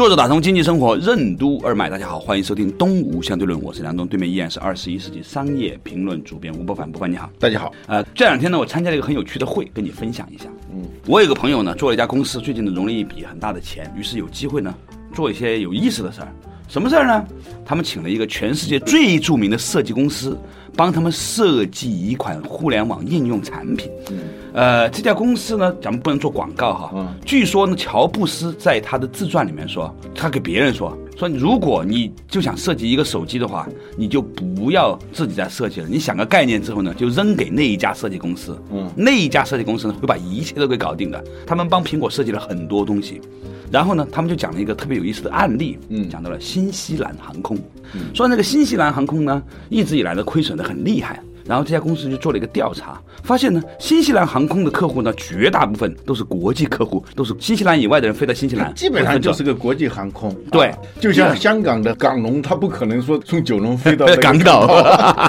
坐着打通经济生活任督二脉，大家好，欢迎收听东吴相对论，我是梁东，对面依然是二十一世纪商业评论主编吴伯凡，伯凡你好，大家好。呃，这两天呢，我参加了一个很有趣的会，跟你分享一下。嗯，我有个朋友呢，做了一家公司，最近呢融了一笔很大的钱，于是有机会呢做一些有意思的事儿。什么事儿呢？他们请了一个全世界最著名的设计公司，帮他们设计一款互联网应用产品。呃，这家公司呢，咱们不能做广告哈。据说呢，乔布斯在他的自传里面说，他给别人说，说如果你就想设计一个手机的话，你就不要自己再设计了。你想个概念之后呢，就扔给那一家设计公司。嗯，那一家设计公司呢，会把一切都给搞定的。他们帮苹果设计了很多东西。然后呢，他们就讲了一个特别有意思的案例，嗯，讲到了新西兰航空，说那个新西兰航空呢，一直以来的亏损的很厉害。然后这家公司就做了一个调查，发现呢，新西兰航空的客户呢，绝大部分都是国际客户，都是新西兰以外的人飞到新西兰，基本上就是个国际航空。对，就像香港的港龙，他不可能说从九龙飞到 港岛。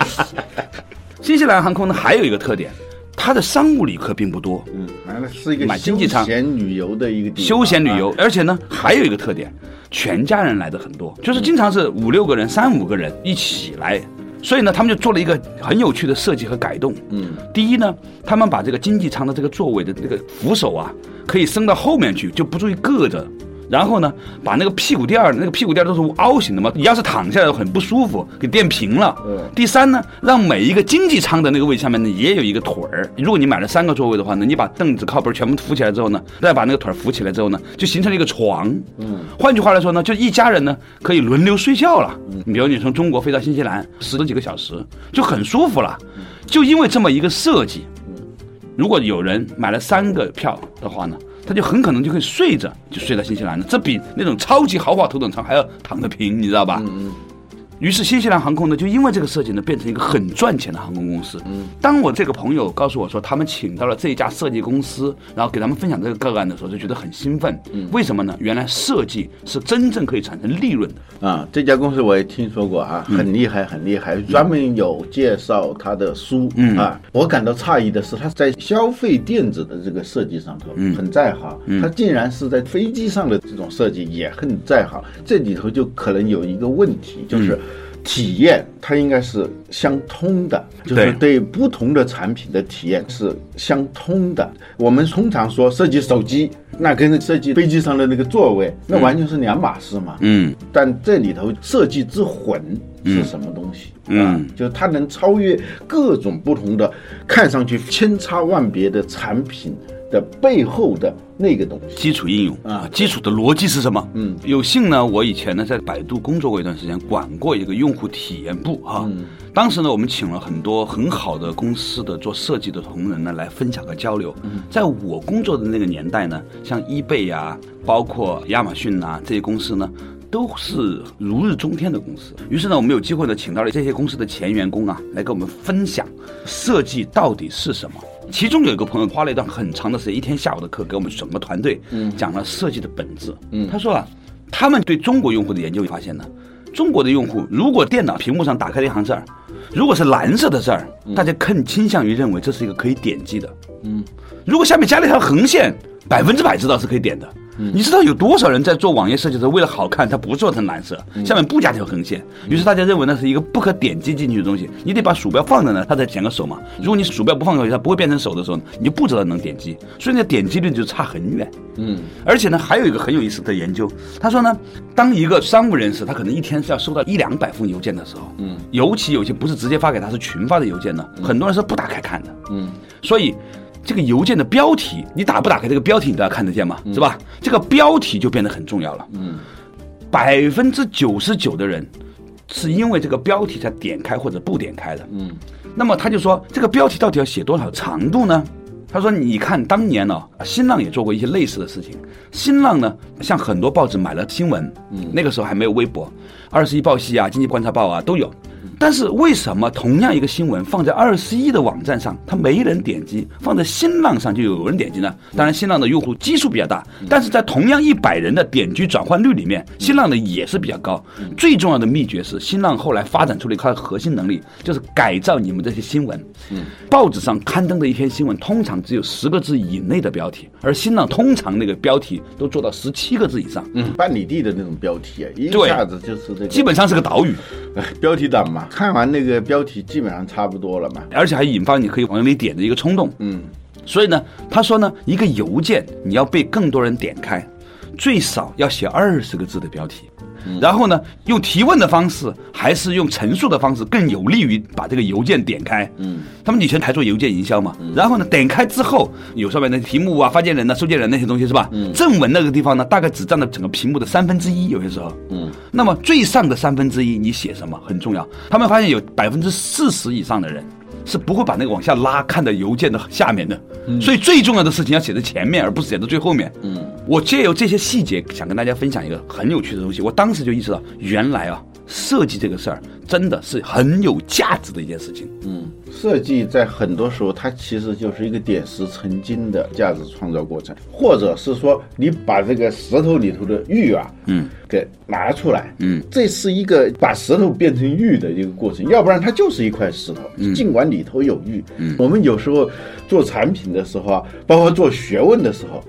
新西兰航空呢，还有一个特点。它的商务旅客并不多，嗯，完了是一个买经济舱休闲旅游的一个地休闲旅游，而且呢还有一个特点，全家人来的很多，就是经常是五六个人、三五个人一起来，所以呢他们就做了一个很有趣的设计和改动，嗯，第一呢，他们把这个经济舱的这个座位的这个扶手啊，可以升到后面去，就不注意硌着。然后呢，把那个屁股垫儿，那个屁股垫儿都是凹形的嘛，你要是躺下来很不舒服，给垫平了。嗯。第三呢，让每一个经济舱的那个位置下面呢也有一个腿儿。如果你买了三个座位的话呢，你把凳子靠背全部扶起来之后呢，再把那个腿儿扶起来之后呢，就形成了一个床。嗯。换句话来说呢，就一家人呢可以轮流睡觉了。嗯。你比如你从中国飞到新西兰十几个小时，就很舒服了。就因为这么一个设计，如果有人买了三个票的话呢？他就很可能就会睡着就睡到新西兰了，这比那种超级豪华头等舱还要躺得平，你知道吧？于是新西兰航空呢，就因为这个设计呢，变成一个很赚钱的航空公司。嗯，当我这个朋友告诉我说，他们请到了这家设计公司，然后给他们分享这个个案的时候，就觉得很兴奋。嗯，为什么呢？原来设计是真正可以产生利润的。啊，这家公司我也听说过啊，很厉害，很厉害，专门有介绍他的书。嗯啊，我感到诧异的是，他在消费电子的这个设计上头很在行，他竟然是在飞机上的这种设计也很在行。这里头就可能有一个问题，就是。体验它应该是相通的，就是对不同的产品的体验是相通的。我们通常说设计手机，那跟设计飞机上的那个座位，那完全是两码事嘛。嗯，但这里头设计之魂是什么东西？嗯，就是它能超越各种不同的，看上去千差万别的产品。的背后的那个东西，基础应用啊，基础的逻辑是什么？嗯，有幸呢，我以前呢在百度工作过一段时间，管过一个用户体验部哈。当时呢，我们请了很多很好的公司的做设计的同仁呢来分享和交流。在我工作的那个年代呢，像易贝呀，包括亚马逊呐这些公司呢，都是如日中天的公司。于是呢，我们有机会呢，请到了这些公司的前员工啊，来跟我们分享设计到底是什么。其中有一个朋友花了一段很长的时间，一天下午的课，给我们整个团队讲了设计的本质。嗯他说啊，他们对中国用户的研究发现呢，中国的用户如果电脑屏幕上打开了一行字儿，如果是蓝色的字儿，大家更倾向于认为这是一个可以点击的。嗯，如果下面加了一条横线，百分之百知道是可以点的。你知道有多少人在做网页设计的时候，为了好看，他不做成蓝色，下面不加条横线，于是大家认为那是一个不可点击进去的东西，你得把鼠标放在那，它才显个手嘛。如果你鼠标不放过去，它不会变成手的时候，你就不知道能点击，所以那点击率就差很远。嗯，而且呢，还有一个很有意思的研究，他说呢，当一个商务人士他可能一天是要收到一两百封邮件的时候，嗯，尤其有些不是直接发给他，是群发的邮件呢，很多人是不打开看的。嗯，所以。这个邮件的标题，你打不打开这个标题，你都要看得见嘛，是吧？这个标题就变得很重要了。嗯，百分之九十九的人是因为这个标题才点开或者不点开的。嗯，那么他就说，这个标题到底要写多少长度呢？他说：“你看当年呢、新浪也做过一些类似的事情。新浪呢，像很多报纸买了新闻，嗯，那个时候还没有微博，二十一报系啊、经济观察报啊都有。但是为什么同样一个新闻放在二十一的网站上，它没人点击；放在新浪上就有人点击呢？当然，新浪的用户基数比较大，但是在同样一百人的点击转换率里面，新浪的也是比较高。最重要的秘诀是，新浪后来发展出了一块核心能力，就是改造你们这些新闻。报纸上刊登的一篇新闻，通常只有十个字以内的标题，而新浪通常那个标题都做到十七个字以上，嗯，半里地的那种标题啊，一对下子就是这个，基本上是个岛屿。哎 标题党嘛。看完那个标题，基本上差不多了嘛。而且还引发你可以往里点的一个冲动。嗯，所以呢，他说呢，一个邮件你要被更多人点开，最少要写二十个字的标题。然后呢，用提问的方式，还是用陈述的方式，更有利于把这个邮件点开。嗯，他们以前还做邮件营销嘛。然后呢，点开之后有上面的题目啊、发件人呐、收件人那些东西是吧？嗯，正文那个地方呢，大概只占了整个屏幕的三分之一，有些时候。嗯，那么最上的三分之一你写什么很重要。他们发现有百分之四十以上的人。是不会把那个往下拉，看的邮件的下面的，所以最重要的事情要写在前面，而不是写在最后面。嗯，我借由这些细节，想跟大家分享一个很有趣的东西。我当时就意识到，原来啊，设计这个事儿真的是很有价值的一件事情。嗯，设计在很多时候，它其实就是一个点石成金的价值创造过程，或者是说你把这个石头里头的玉啊，嗯，给拿出来，嗯，这是一个把石头变成玉的一个过程，要不然它就是一块石头，尽管里头有玉。嗯，我们有时候做产品的时候啊，包括做学问的时候。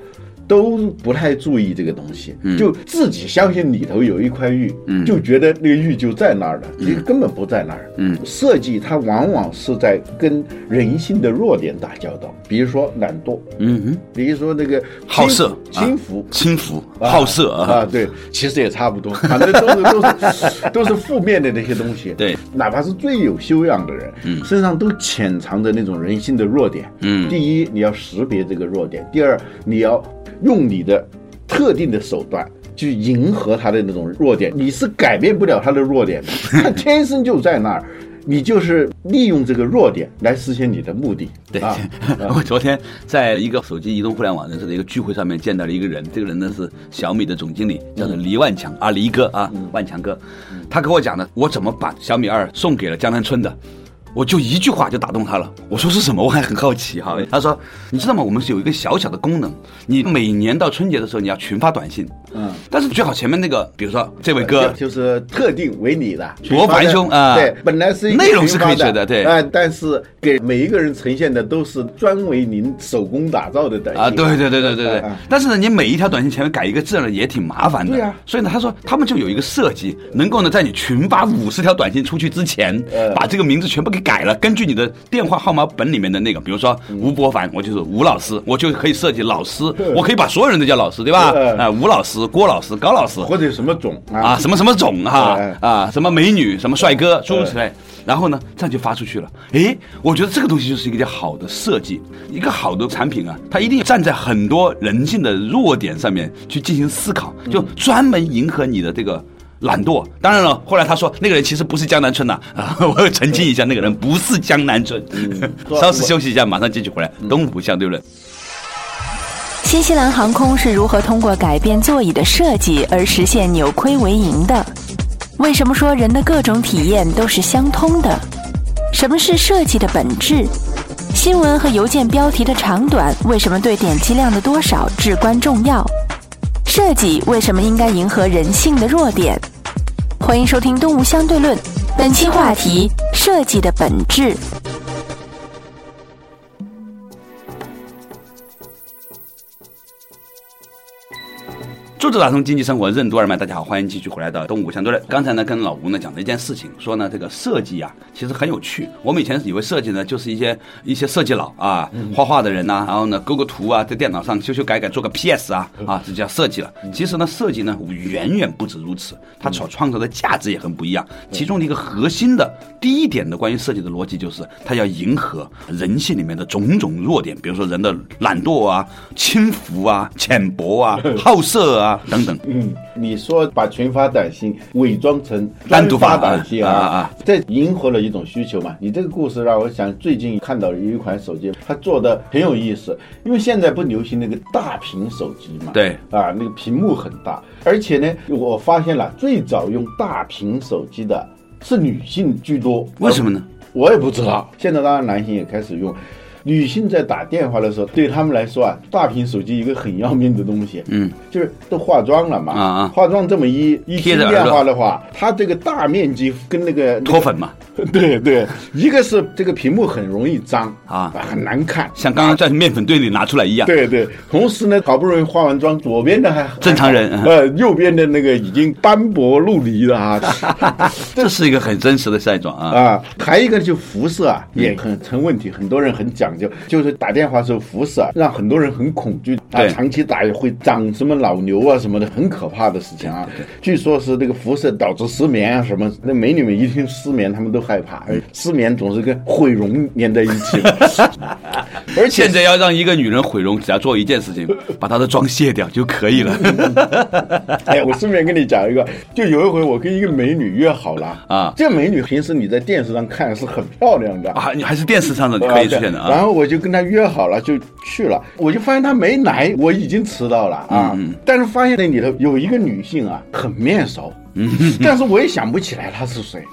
都不太注意这个东西，就自己相信里头有一块玉，就觉得那个玉就在那儿了，其实根本不在那儿。嗯，设计它往往是在跟人性的弱点打交道，比如说懒惰，嗯哼，比如说那个好色、轻浮、轻浮、好色啊，啊，对，其实也差不多，反正都是都是 都是负面的那些东西。对，哪怕是最有修养的人，嗯，身上都潜藏着那种人性的弱点。嗯，第一，你要识别这个弱点；第二，你要用你的特定的手段去迎合他的那种弱点。你是改变不了他的弱点的，他天生就在那儿。你就是利用这个弱点来实现你的目的。对 啊，我昨天在一个手机移动互联网人士的一个聚会上面见到了一个人，这个人呢是小米的总经理，叫做黎万强啊，黎哥啊，万强哥，他跟我讲呢，我怎么把小米二送给了江南春的。我就一句话就打动他了。我说是什么？我还很好奇哈。他说：“你知道吗？我们是有一个小小的功能，你每年到春节的时候，你要群发短信。嗯，但是最好前面那个，比如说这位哥，就是特定为你的博凡兄啊。对，本来是内容是可以群发写的对。啊，但是给每一个人呈现的都是专为您手工打造的短信。啊，对对对对对对。啊。但是呢，你每一条短信前面改一个字呢，也挺麻烦的。对啊。所以呢，他说他们就有一个设计，能够呢，在你群发五十条短信出去之前呃，把这个名字全部给改了，根据你的电话号码本里面的那个，比如说吴博凡，我就是吴老师，我就可以设计老师，我可以把所有人都叫老师，对吧？嗯啊，吴老师、郭老师、高老师，或者什么种啊，什么什么种哈哎啊，什么美女，什么帅哥，诸如此类。然后呢，这样就发出去了。诶，我觉得这个东西就是一个好的设计，一个好的产品啊，它一定站在很多人性的弱点上面去进行思考，就专门迎合你的这个。懒惰，当然了。后来他说，那个人其实不是江南春呐、啊，我要澄清一下，那个人不是江南春。稍事休息一下，马上继续回来。东湖相对论。新西兰航空是如何通过改变座椅的设计而实现扭亏为盈的？为什么说人的各种体验都是相通的？什么是设计的本质？新闻和邮件标题的长短为什么对点击量的多少至关重要？设计为什么应该迎合人性的弱点？欢迎收听《东吴相对论》，本期话题：设计的本质。作者打通经济生活任督二脉，大家好，欢迎继续回来到东吴相对论。刚才呢，跟老吴呢讲了一件事情，说呢这个设计啊，其实很有趣。我们以前以为设计呢就是一些一些设计佬啊，画画的人呐、然后呢勾个图啊，在电脑上修修改改做个 PS 啊啊，这叫设计了。其实呢，设计呢远远不止如此，它所创造的价值也很不一样。其中的一个核心的第一点的关于设计的逻辑就是，它要迎合人性里面的种种弱点，比如说人的懒惰啊、轻浮啊、浅薄啊、好色啊。啊等等。嗯，你说把群发短信伪装成单独发短信啊啊啊这迎合了一种需求嘛。你这个故事让我想，最近看到有一款手机，它做的很有意思，因为现在不流行那个大屏手机嘛，对啊，那个屏幕很大，而且呢，我发现了最早用大屏手机的是女性居多，为什么呢？我也不知道，现在当然男性也开始用。女性在打电话的时候，对他们来说啊，大屏手机一个很要命的东西，嗯，就是都化妆了嘛，啊啊。化妆这么一一听电话的话，它这个大面积跟那个脱粉嘛，对对，一个是这个屏幕很容易脏啊很难看，像刚刚在面粉堆里拿出来一样。对对，同时呢，好不容易化完妆，左边的还正常人呃，右边的那个已经斑驳陆离了啊。这是一个很真实的赛状啊。啊，还有一个就辐射啊，也很成问题，很多人很讲究，就是打电话时候辐射啊让很多人很恐惧啊，长期打会长什么脑瘤啊什么的，很可怕的事情啊。据说是这个辐射导致失眠啊什么，那美女们一听失眠，她们都害怕，而失眠总是跟毁容连在一起，而且现在要让一个女人毁容，只要做一件事情，把她的妆卸掉就可以了。哎，我顺便跟你讲一个，就有一回我跟一个美女约好了啊这美女平时你在电视上看是很漂亮的啊，你还是电视上的可以出现的啊。然后我就跟她约好了，就去了。我就发现她没来，我已经迟到了啊。嗯但是发现那里头有一个女性啊，很面熟。嗯 但是我也想不起来他是谁。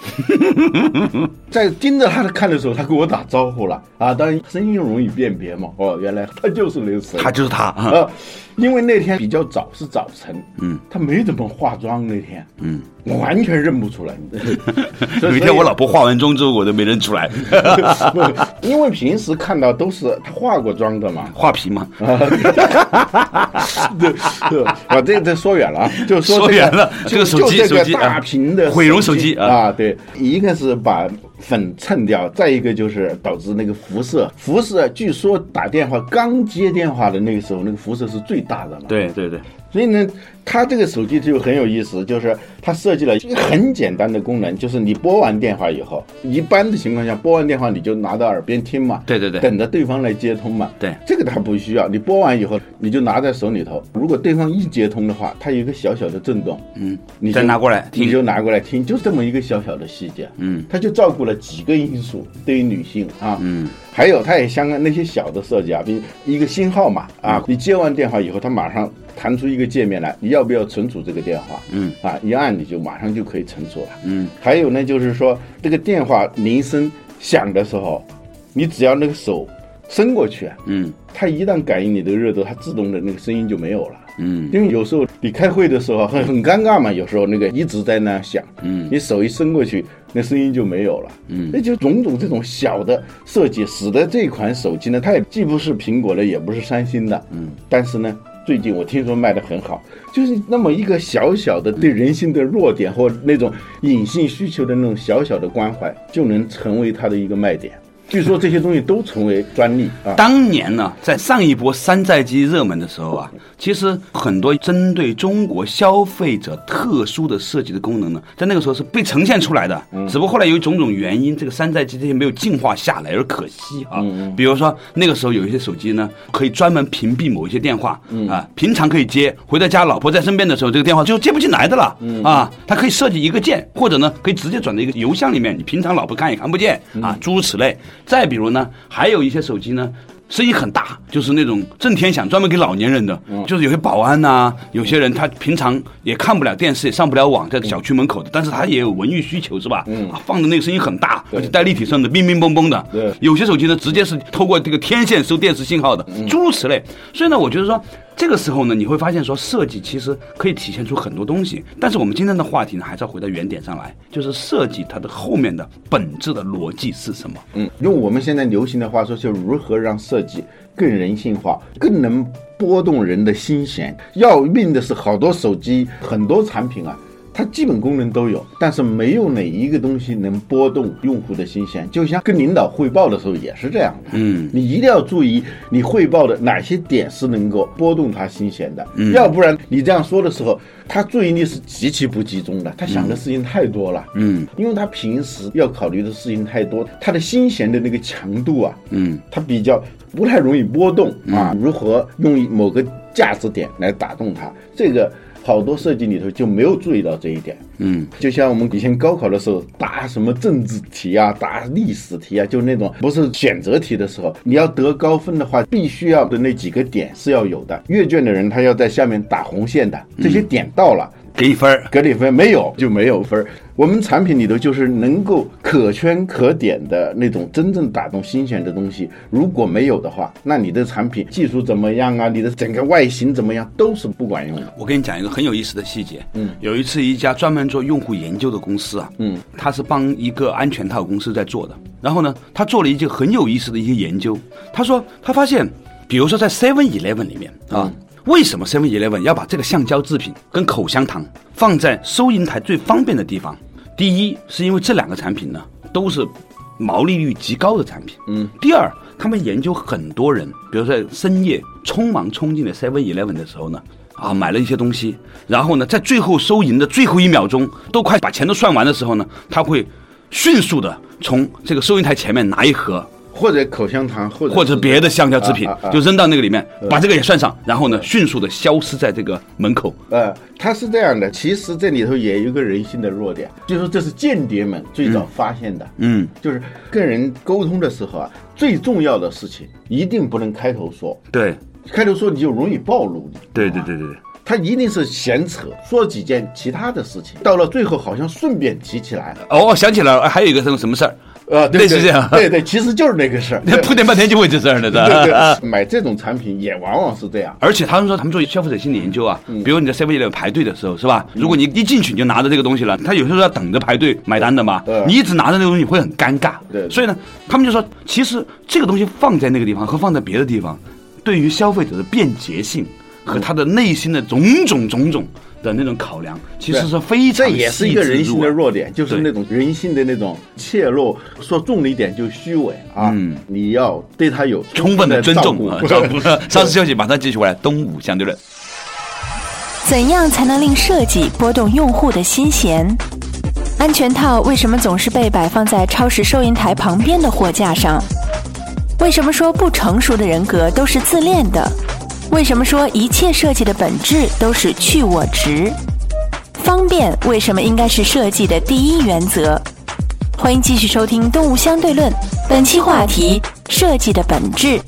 在盯着他的看的时候，他跟我打招呼了啊，当然声音容易辨别嘛。哦，原来他就是那个谁。他就是他啊。呃，因为那天比较早，是早晨，嗯，他没怎么化妆那天，嗯，我完全认不出来。有一天我老婆化完妆之后，我都没认出来，不，因为平时看到都是他化过妆的嘛。画皮嘛。对对，啊，这这说远了啊，就说这说远了这个手机个手机啊大屏的毁容手机啊。啊，对，一个是把粉蹭掉，再一个就是导致那个辐射，辐射据说打电话刚接电话的那个时候，那个辐射是最大的嘛。对对对，所以呢，它这个手机就很有意思，就是它设计了一个很简单的功能，就是你拨完电话以后，一般的情况下拨完电话你就拿到耳边听嘛，对对对。等着对方来接通嘛。对。这个它不需要，你拨完以后你就拿在手里头，如果对方一接通的话，它有一个小小的震动，嗯，你再拿过来听。你就拿过来听，就这么一个小小的细节，嗯，它就照顾了几个因素，对于女性啊，嗯，还有它也相关那些小的设计啊，比如一个新号码啊，你接完电话以后，它马上弹出一个界面来，你要不要存储这个电话？嗯，啊，一按你就马上就可以存储了。嗯，还有呢，就是说这个电话铃声响的时候，你只要那个手伸过去，嗯它一旦感应你的热度，它自动的那个声音就没有了。嗯。因为有时候你开会的时候很很尴尬嘛，有时候那个一直在那响，嗯。你手一伸过去，那声音就没有了。嗯。那就种种这种小的设计，使得这款手机呢，它也既不是苹果的，也不是三星的，嗯，但是呢，最近我听说卖的很好，就是那么一个小小的对人性的弱点或那种隐性需求的那种小小的关怀，就能成为它的一个卖点。据说这些东西都成为专利啊。当年呢，在上一波山寨机热门的时候啊，其实很多针对中国消费者特殊的设计的功能呢，在那个时候是被呈现出来的。只不过后来由于种种原因，这个山寨机这些没有进化下来，而可惜啊。比如说那个时候有一些手机呢，可以专门屏蔽某一些电话啊，平常可以接，回到家老婆在身边的时候，这个电话就接不进来的了啊。它可以设计一个键，或者呢可以直接转到一个邮箱里面，你平常老婆看也看不见啊，诸如此类。再比如呢，还有一些手机呢。声音很大，就是那种震天响，专门给老年人的，就是有些保安呐、有些人他平常也看不了电视，也上不了网，在小区门口的，但是他也有文娱需求，是吧？啊，放的那个声音很大，而且带立体声的，冰冰嘣嘣的。对有些手机呢，直接是透过这个天线收电视信号的，诸如此类。所以呢，我觉得说。这个时候呢，你会发现说设计其实可以体现出很多东西，但是我们今天的话题呢，还是要回到原点上来，就是设计它的后面的本质的逻辑是什么？嗯，用我们现在流行的话说，就如何让设计更人性化，更能拨动人的心弦。要命的是，好多手机、很多产品啊，它基本功能都有，但是没有哪一个东西能拨动用户的心弦。就像跟领导汇报的时候也是这样的，嗯，你一定要注意你汇报的哪些点是能够拨动他心弦的，嗯。要不然你这样说的时候，他注意力是极其不集中的，他想的事情太多了，嗯，因为他平时要考虑的事情太多，他的心弦的那个强度啊，嗯，他比较不太容易波动啊。如何用某个价值点来打动他，这个好多设计里头就没有注意到这一点。嗯，就像我们以前高考的时候答什么政治题啊，答历史题啊，就那种不是选择题的时候，你要得高分的话，必须要的那几个点是要有的。阅卷的人他要在下面打红线的，这些点到了。给一分儿，给你分没有就没有分儿。我们产品里头就是能够可圈可点的那种真正打动心弦的东西，如果没有的话，那你的产品技术怎么样啊？你的整个外形怎么样都是不管用的。我跟你讲一个很有意思的细节。嗯，有一次一家专门做用户研究的公司啊，嗯，他是帮一个安全套公司在做的。然后呢，他做了一件很有意思的一些研究。他说他发现，比如说在 Seven Eleven 里面啊。为什么 Seven Eleven 要把这个橡胶制品跟口香糖放在收银台最方便的地方？第一，是因为这两个产品呢都是毛利率极高的产品。嗯。第二，他们研究很多人，比如在深夜匆忙冲进了 Seven Eleven 的时候呢，啊，买了一些东西，然后呢，在最后收银的最后一秒钟，都快把钱都算完的时候呢，他会迅速的从这个收银台前面拿一盒。或者口香糖，或者或者别的橡胶制品，就扔到那个里面，把这个也算上，然后呢，迅速的消失在这个门口。呃，它是这样的，其实这里头也有一个人性的弱点，就是说这是间谍们最早发现的。嗯，就是跟人沟通的时候啊，最重要的事情一定不能开头说。对，开头说你就容易暴露。对对对对对，他一定是闲扯，说几件其他的事情，到了最后好像顺便提起来了。哦，想起来了，还有一个什么什么事儿。呃，类似这样，对对，其实就是那个事儿，铺垫半天就会这事儿了，对对。买这种产品也往往是这样，而且他们说他们做消费者心理研究啊，比如你在 seven eleven 排队的时候，是吧？如果你一进去你就拿着这个东西了，他有些时候要等着排队买单的嘛，你一直拿着那个东西会很尴尬。对，所以呢，他们就说，其实这个东西放在那个地方和放在别的地方，对于消费者的便捷性和他的内心的种种种种。的那种考量，其实是非常这也是一个人性的弱点，就是那种人性的那种怯懦，说重了一点就虚伪啊。嗯，你要对他有充分的尊重啊。稍事 休息，马上继续回来。东吴相对论，怎样才能令设计拨动用户的心弦？安全套为什么总是被摆放在超市收银台旁边的货架上？为什么说不成熟的人格都是自恋的？为什么说一切设计的本质都是去我值？方便为什么应该是设计的第一原则？欢迎继续收听《动物相对论》，本期话题：设计的本质。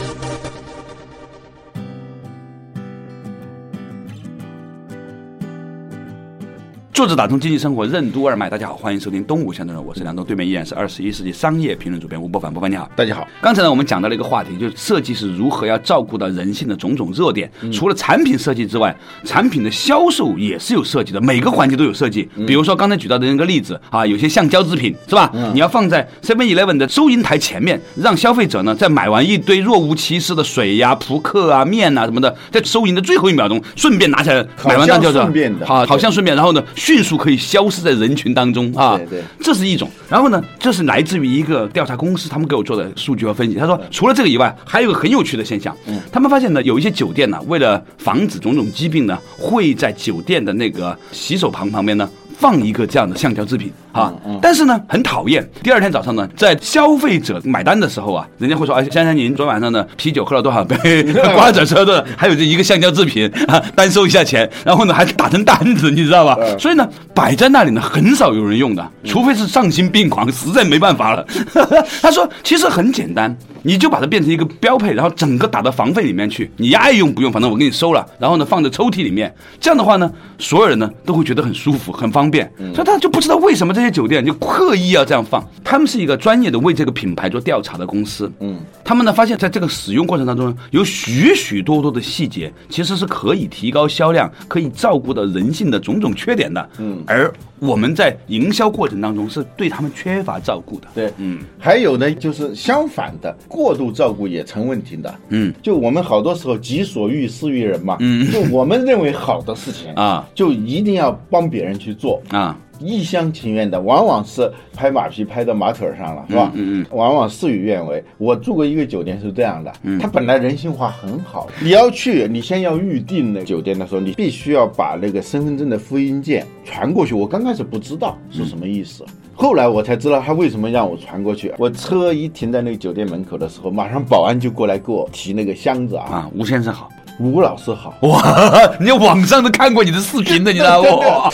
坐着打通经济生活任督二脉，大家好，欢迎收听东吴相对论，我是梁东，对面依然是二十一世纪商业评论主编吴伯凡，伯凡你好，大家好。刚才呢，我们讲到了一个话题，就是设计是如何要照顾到人性的种种弱点。除了产品设计之外，产品的销售也是有设计的，每个环节都有设计。比如说刚才举到的那个例子啊，有些橡胶制品是吧？你要放在 Seven Eleven 的收银台前面，让消费者呢在买完一堆若无其事的水呀、扑克啊、面啊什么的，在收银的最后一秒钟顺便拿起来，买完单就是好，好像顺便，然后呢。迅速可以消失在人群当中啊！对对，这是一种。然后呢，这是来自于一个调查公司，他们给我做的数据和分析。他说，除了这个以外，还有个很有趣的现象。嗯，他们发现呢，有一些酒店呢，为了防止种种疾病呢，会在酒店的那个洗手旁旁边呢。放一个这样的橡胶制品啊，但是呢很讨厌。第二天早上呢，在消费者买单的时候啊，人家会说：“哎，先生，您昨晚上呢啤酒喝了多少杯？瓜子吃的，还有这一个橡胶制品啊，单收一下钱。”然后呢，还打成单子，你知道吧？所以呢，摆在那里呢，很少有人用的，除非是丧心病狂，实在没办法了。他说：“其实很简单，你就把它变成一个标配，然后整个打到房费里面去，你爱用不用，反正我给你收了。然后呢，放在抽屉里面，这样的话呢，所有人呢都会觉得很舒服，很方。”便，所以他就不知道为什么这些酒店就刻意要这样放。他们是一个专业的为这个品牌做调查的公司，嗯，他们呢发现，在这个使用过程当中，有许许多多的细节，其实是可以提高销量，可以照顾到人性的种种缺点的，嗯，而。我们在营销过程当中是对他们缺乏照顾的，对，嗯，还有呢，就是相反的，过度照顾也成问题的，嗯，就我们好多时候己所欲施于人嘛，嗯，就我们认为好的事情啊，就一定要帮别人去做。啊。一厢情愿的，往往是拍马屁拍到马腿上了，是吧？嗯嗯。往往事与愿违。我住过一个酒店是这样的，他本来人性化很好。你要去，你先要预定那酒店的时候，你必须要把那个身份证的复印件传过去。我刚开始不知道是什么意思，后来我才知道他为什么让我传过去。我车一停在那个酒店门口的时候，马上保安就过来给我提那个箱子啊。啊，吴先生好。吴老师好。哇，人家网上都看过你的视频的，你知道不？哇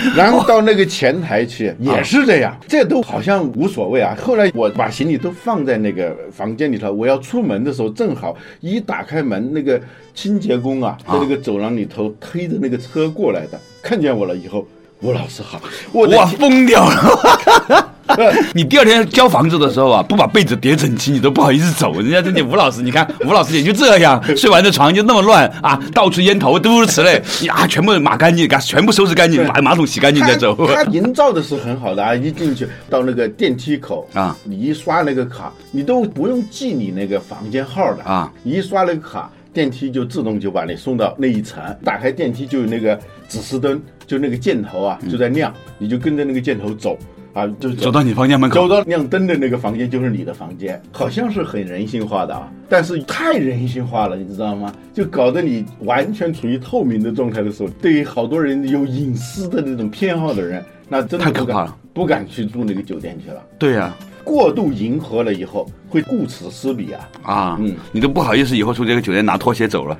然后到那个前台去也是这样，这都好像无所谓啊。后来我把行李都放在那个房间里头，我要出门的时候，正好一打开门，那个清洁工啊，在那个走廊里头推着那个车过来的，看见我了以后，吴老师好，我的哇，天疯掉了！你第二天交房子的时候啊，不把被子叠整齐，你都不好意思走。人家这你吴老师，你看吴老师也就这样，睡完的床就那么乱啊，到处烟头诸如此类，呀，全部抹干净，给它全部收拾干净，把马桶洗干净再走。他他营造的是很好的啊，一进去到那个电梯口啊你一刷那个卡，你都不用记你那个房间号的啊，你一刷那个卡，电梯就自动就把你送到那一层，打开电梯就有那个指示灯，就那个箭头啊就在亮，你就跟着那个箭头走啊，就走到你房间门口走，到亮灯的那个房间就是你的房间，好像是很人性化的啊，但是太人性化了，你知道吗？就搞得你完全处于透明的状态的时候，对于好多人有隐私的那种偏好的人，那真的太可怕了，不敢去住那个酒店去了。对呀、过度迎合了以后，会顾此失彼啊。啊，嗯你都不好意思以后从这个酒店拿拖鞋走了，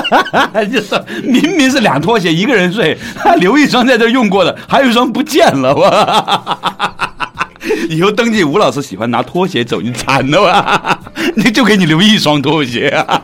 就是明明是俩拖鞋一个人睡，留一双在这用过的，还有一双不见了，我。以后登记吴老师喜欢拿拖鞋走，你惨了吧？你就给你留一双拖鞋啊。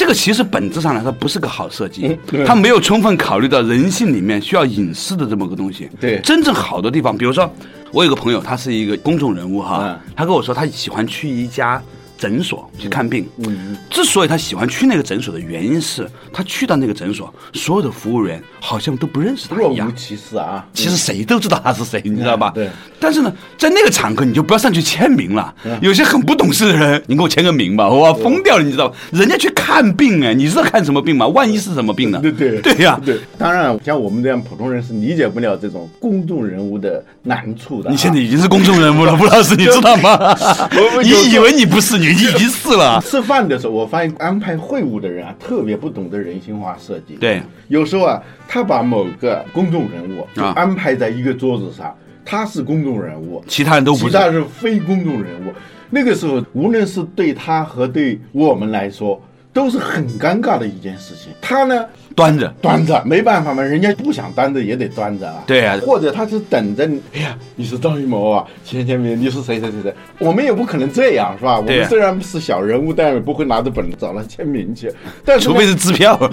这个其实本质上来说不是个好设计，它没有充分考虑到人性里面需要隐私的这么个东西。对。真正好的地方，比如说我有个朋友，他是一个公众人物哈，嗯他跟我说他喜欢去一家诊所去看病。嗯，之所以他喜欢去那个诊所的原因是，他去到那个诊所，所有的服务员好像都不认识他一样。若无其事啊。其实谁都知道他是谁，你知道吧？对。但是呢，在那个场合，你就不要上去签名了。嗯有些很不懂事的人，你给我签个名吧，我疯掉了，你知道吧？人家去看病哎，你知道看什么病吗？万一是什么病呢？对对对呀、对，当然，像我们这样普通人是理解不了这种公众人物的难处的啊。你现在已经是公众人物了，吴老师，你知道吗 你以为你不是，你已经是了。吃饭的时候，我发现安排会务的人啊，特别不懂得人性化设计。对，有时候啊，他把某个公众人物就啊安排在一个桌子上，他是公众人物，其他人都不是。其他是非公众人物。那个时候，无论是对他和对我们来说，都是很尴尬的一件事情。他呢，端着，端着没办法嘛，人家不想端着也得端着啊。对啊或者他是等着你，哎呀，你是张艺谋啊，签签名，你是谁谁谁谁，我们也不可能这样，是吧？我们虽然是小人物，但也不会拿着本找他签名去，但除非是支票。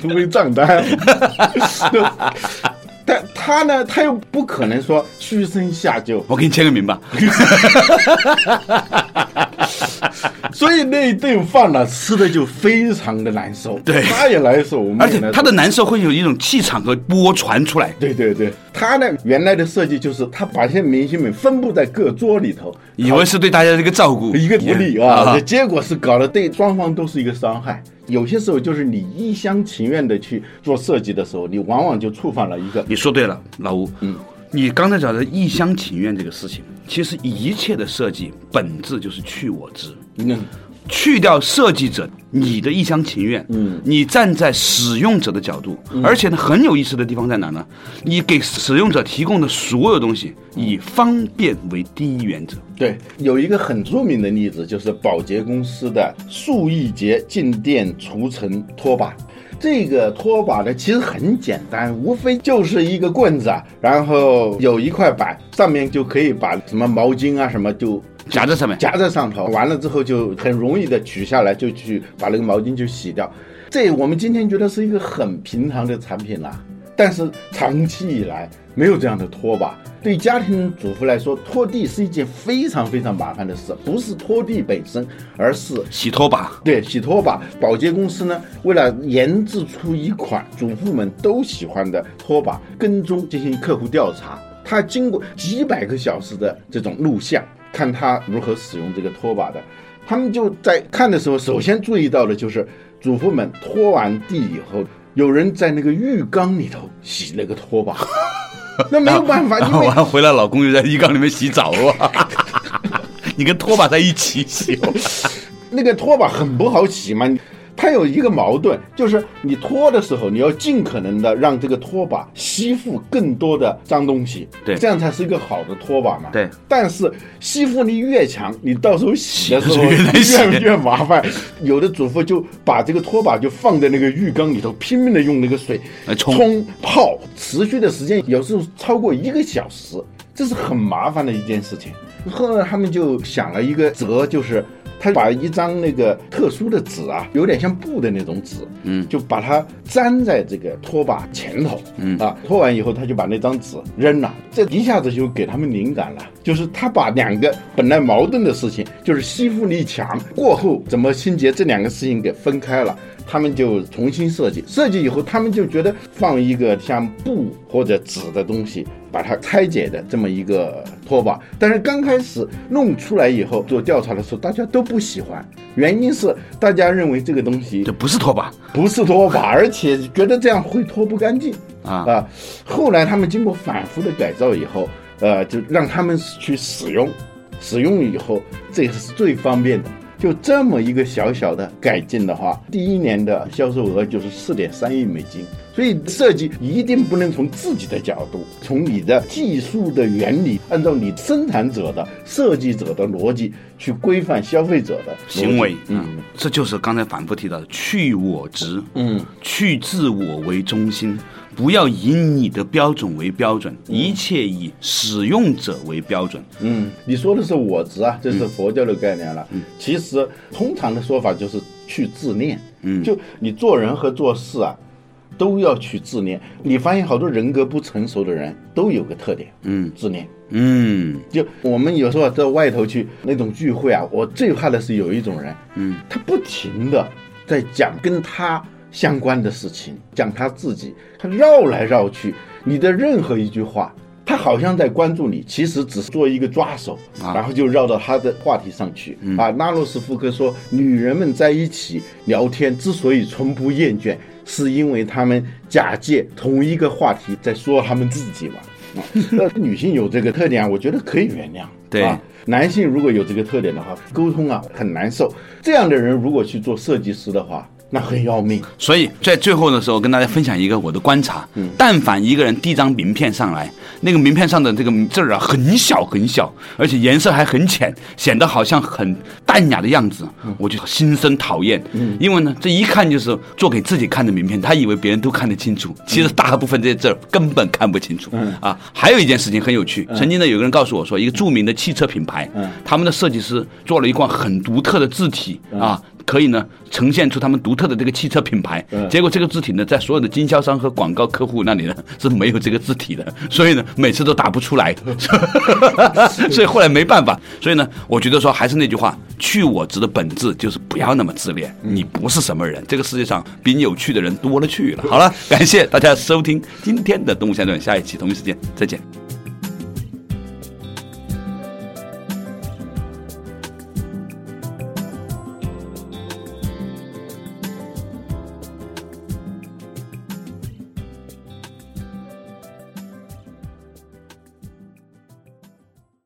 除非账单。但他呢，他又不可能说屈身下就，我给你签个名吧。所以那一顿饭呢，吃的就非常的难受。对他也难受，我们而且他的难受会有一种气场和波传出来，对对对，他呢原来的设计就是他把这些明星们分布在各桌里头，以为是对大家的一个照顾，一个福利啊，这结果是搞得对双方都是一个伤害。有些时候就是你一厢情愿的去做设计的时候，你往往就触犯了一个你说对了，老吴。嗯，你刚才讲的一厢情愿这个事情，其实一切的设计本质就是去我执。嗯去掉设计者你的一厢情愿，嗯你站在使用者的角度，而且呢，很有意思的地方在哪呢？你给使用者提供的所有东西以方便为第一原则。对，有一个很著名的例子，就是保洁公司的数亿节静电除尘拖把。这个拖把呢，其实很简单，无非就是一个棍子，啊，然后有一块板，上面就可以把什么毛巾啊什么就夹在上面，夹在上头，完了之后就很容易的取下来，就去把那个毛巾就洗掉。这我们今天觉得是一个很平常的产品啦，但是长期以来没有这样的拖把。对家庭主妇来说，拖地是一件非常非常麻烦的事，不是拖地本身，而是洗拖把。对洗拖把。保洁公司呢，为了研制出一款主妇们都喜欢的拖把，跟踪进行客户调查，它经过几百个小时的这种录像，看他如何使用这个拖把的。他们就在看的时候，首先注意到的就是主妇们拖完地以后，有人在那个浴缸里头洗那个拖把。那没有办法，因为完回来，老公就在浴缸里面洗澡啊！你跟拖把在一起洗哦，那个拖把很不好洗嘛。它有一个矛盾，就是你拖的时候，你要尽可能的让这个拖把吸附更多的脏东西，对这样才是一个好的拖把嘛。对。但是吸附力越强，你到时候洗的时候 越越越麻烦。有的主妇就把这个拖把就放在那个浴缸里头，拼命的用那个水来冲冲泡，持续的时间有时候超过一个小时，这是很麻烦的一件事情。后来他们就想了一个辙，就是他把一张那个特殊的纸啊，有点像布的那种纸，嗯，就把它粘在这个拖把前头，嗯。啊，拖完以后他就把那张纸扔了，这一下子就给他们灵感了，就是他把两个本来矛盾的事情，就是吸附力强过后怎么清洁这两个事情给分开了。他们就重新设计，设计以后，他们就觉得放一个像布或者纸的东西，把它拆解的这么一个拖把。但是刚开始弄出来以后，做调查的时候，大家都不喜欢，原因是大家认为这个东西这不是拖把，不是拖把，而且觉得这样会拖不干净啊啊。后来他们经过反复的改造以后，呃，就让他们去使用，使用以后，这也是最方便的。就这么一个小小的改进的话，第一年的销售额就是四点三亿美金。所以设计一定不能从自己的角度，从你的技术的原理，按照你生产者的、设计者的逻辑去规范消费者的行为，嗯嗯，这就是刚才反复提到的去我执，嗯，去自我为中心，不要以你的标准为标准，一切以使用者为标准。嗯，你说的是我执啊，这是佛教的概念了。嗯。其实通常的说法就是去自恋。嗯，就你做人和做事啊，都要去自恋。你发现好多人格不成熟的人都有个特点，嗯，自恋。嗯，就我们有时候到外头去那种聚会啊，我最怕的是有一种人，嗯，他不停的在讲跟他相关的事情，讲他自己，他绕来绕去，你的任何一句话，他好像在关注你，其实只是做一个抓手，然后就绕到他的话题上去。啊，拉洛斯福克说，女人们在一起聊天之所以从不厌倦，是因为他们假借同一个话题在说他们自己嘛。啊，那女性有这个特点啊，我觉得可以原谅。对啊，男性如果有这个特点的话，沟通啊很难受。这样的人如果去做设计师的话，那很要命。所以在最后的时候，跟大家分享一个我的观察。嗯，但凡一个人递张名片上来，那个名片上的这个字儿啊，很小很小，而且颜色还很浅，显得好像很淡雅的样子，我就心生讨厌。嗯，因为呢，这一看就是做给自己看的名片，他以为别人都看得清楚，其实大部分这些字儿根本看不清楚。嗯啊，还有一件事情很有趣，曾经呢有个人告诉我说，一个著名的汽车品牌，嗯他们的设计师做了一款很独特的字体啊。可以呢，呈现出他们独特的这个汽车品牌。嗯结果这个字体呢，在所有的经销商和广告客户那里呢是没有这个字体的，所以呢，每次都打不出来。所以后来没办法。所以呢，我觉得说还是那句话，去我执的本质就是不要那么自恋。你不是什么人，这个世界上比你有趣的人多了去了。好了，感谢大家收听今天的《动物相对论》，下一期同一时间再见。